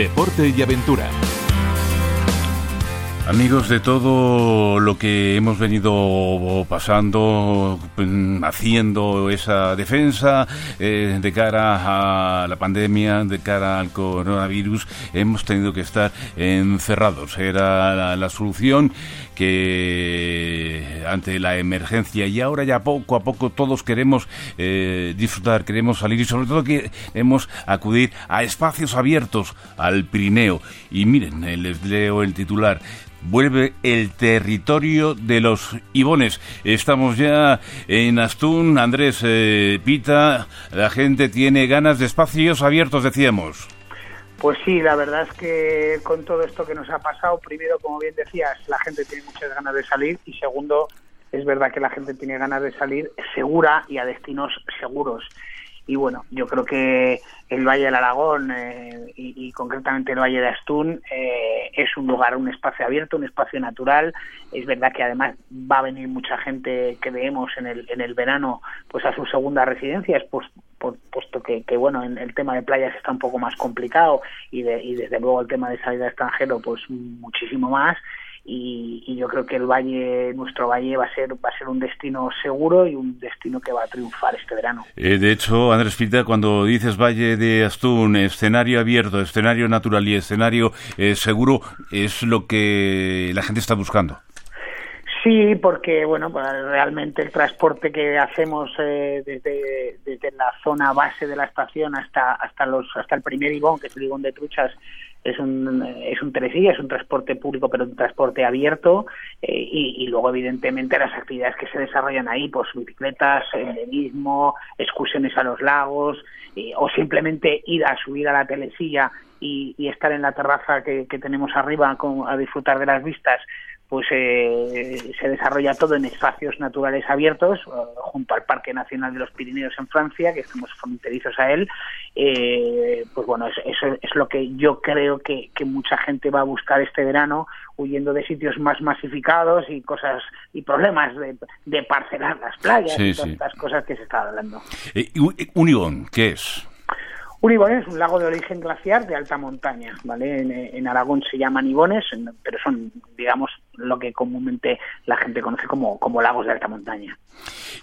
deporte y aventura. Amigos de todo lo que hemos venido pasando, mm, haciendo esa defensa eh, de cara a la pandemia, de cara al coronavirus, hemos tenido que estar encerrados. Era la, solución que ante la emergencia y ahora ya poco a poco todos queremos eh, disfrutar, queremos salir y sobre todo queremos acudir a espacios abiertos al Pirineo. Y miren, les leo el titular vuelve el territorio de los Ibones. Estamos ya en Astún, Andrés eh, Pita, la gente tiene ganas de espacios abiertos, decíamos. Pues sí, la verdad es que con todo esto que nos ha pasado, primero, como bien decías, la gente tiene muchas ganas de salir y segundo, es verdad que la gente tiene ganas de salir segura y a destinos seguros y bueno, yo creo que el Valle del Aragón eh, y, concretamente el Valle de Astún eh, es un lugar, un espacio abierto, un espacio natural. Es verdad que además va a venir mucha gente que vemos en el, en el verano pues a sus segundas residencias, pues, puesto que, que, bueno, en el tema de playas está un poco más complicado y, de, y desde luego el tema de salida extranjero pues muchísimo más y, yo creo que el valle, nuestro valle va a ser va a ser un destino seguro y un destino que va a triunfar este verano. Eh, de hecho, Andrés Pita, cuando dices Valle de Astún, escenario abierto, escenario natural y escenario eh, seguro, es lo que la gente está buscando. Sí, porque bueno, pues, realmente el transporte que hacemos eh, desde, desde la zona base de la estación hasta hasta los hasta el primer Ibón, que es el Ibón de Truchas, es un, es un es un transporte público, pero un transporte abierto, eh, y, luego, evidentemente, las actividades que se desarrollan ahí, pues bicicletas, senderismo, excursiones a los lagos, o simplemente ir a subir a la telesilla y, estar en la terraza que, que tenemos arriba con, a disfrutar de las vistas pues eh, se desarrolla todo en espacios naturales abiertos eh, junto al Parque Nacional de los Pirineos en Francia, que estamos fronterizos a él. Eh, pues bueno, eso es, lo que yo creo que, mucha gente va a buscar este verano, huyendo de sitios más masificados y cosas y problemas de, parcelar las playas y todas estas cosas que se está hablando. Unión, ¿qué es? Un es un lago de origen glaciar de alta montaña, ¿vale? En, Aragón se llaman ibones, pero son, digamos, lo que comúnmente la gente conoce como, como lagos de alta montaña.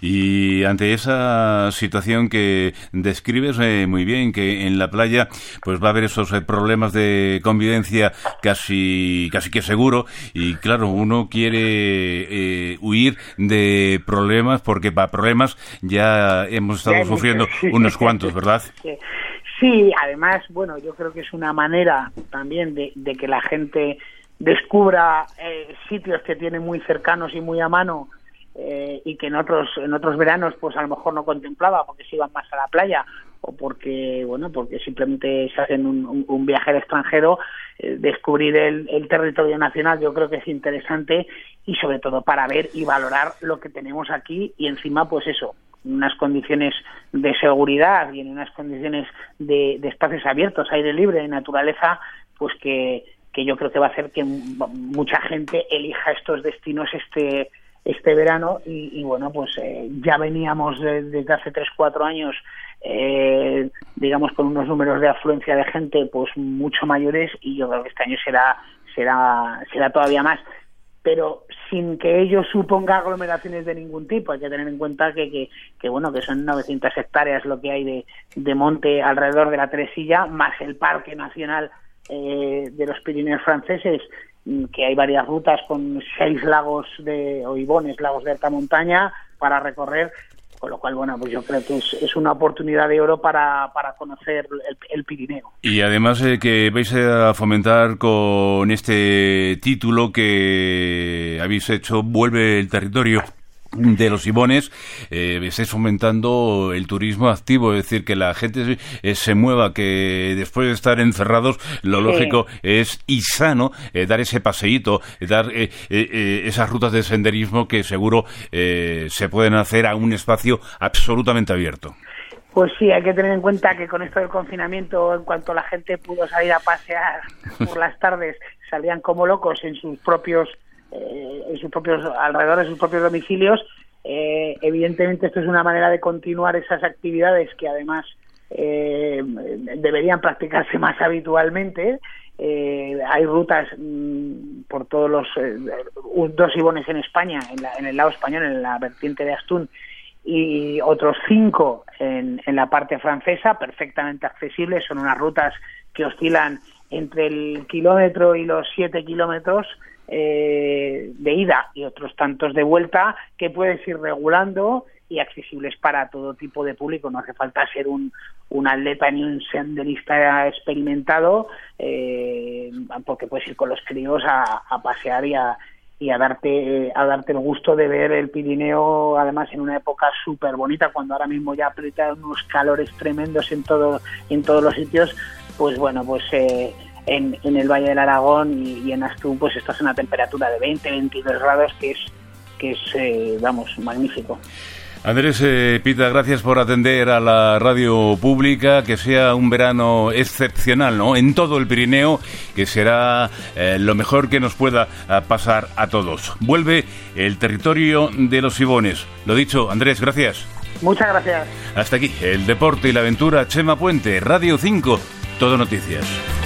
Y ante esa situación que describes eh, muy bien, que en la playa pues va a haber esos eh, problemas de convivencia casi, casi que seguro, y claro, uno quiere eh, huir de problemas, porque para problemas ya hemos estado sufriendo unos cuantos, ¿verdad? Sí, además, bueno, yo creo que es una manera también de, que la gente descubra eh, sitios que tiene muy cercanos y muy a mano eh, y que en otros en otros veranos pues a lo mejor no contemplaba porque se iban más a la playa o porque bueno porque simplemente se hacen un, un, viaje al extranjero eh, descubrir el, el, territorio nacional yo creo que es interesante y sobre todo para ver y valorar lo que tenemos aquí y encima pues eso unas condiciones de seguridad y en unas condiciones de, espacios abiertos, aire libre, de naturaleza, pues que, que yo creo que va a hacer que mucha gente elija estos destinos este este verano. Y, bueno pues eh, ya veníamos desde hace tres cuatro años eh, digamos con unos números de afluencia de gente pues mucho mayores y yo creo que este año será será será todavía más pero sin que ello suponga aglomeraciones de ningún tipo. Hay que tener en cuenta que, que, bueno, que son 900 hectáreas lo que hay de, de monte alrededor de la Tresilla, más el Parque Nacional eh, de los Pirineos franceses, mm, que hay varias rutas con seis lagos de, o ibones, lagos de alta montaña, para recorrer con lo cual, bueno, pues yo creo que es, una oportunidad de oro para, para conocer el, Pirineo. Y además eh, que vais a fomentar con este título que habéis hecho, Vuelve el territorio de los Ibones eh, estáis fomentando el turismo activo, es decir, que la gente eh, se mueva, que después de estar encerrados, lo lógico es y sano eh, dar ese paseíto, dar eh, esas rutas de senderismo que seguro se pueden hacer a un espacio absolutamente abierto. Pues sí, hay que tener en cuenta que con esto del confinamiento, en cuanto la gente pudo salir a pasear por las tardes, salían como locos en sus propios eh, en sus propios alrededor de sus propios domicilios. Eh, evidentemente esto es una manera de continuar esas actividades que además eh, deberían practicarse más habitualmente. Eh, hay rutas mm, por todos los dos ibones en España, en, el lado español, en la vertiente de Astún, y otros cinco en, en la parte francesa, perfectamente accesibles. Son unas rutas que oscilan entre el kilómetro y los siete kilómetros eh, de ida y otros tantos de vuelta que puedes ir regulando y accesibles para todo tipo de público. No hace falta ser un, un atleta ni un senderista experimentado, eh, porque puedes ir con los críos a, a pasear y a, y a darte a darte el gusto de ver el Pirineo además en una época súper bonita cuando ahora mismo ya aprieta unos calores tremendos en todo en todos los sitios pues bueno pues eh, en, en, el Valle del Aragón y, en Astún pues estás a una temperatura de 20 22 grados que es que es eh, vamos magnífico Andrés eh, Pita, gracias por atender a la radio pública, que sea un verano excepcional, ¿no? En todo el Pirineo, que será eh, lo mejor que nos pueda pasar a todos. Vuelve el territorio de los Ibones. Lo dicho, Andrés, gracias. Muchas gracias. Hasta aquí, el deporte y la aventura, Chema Puente, Radio 5, Todo Noticias.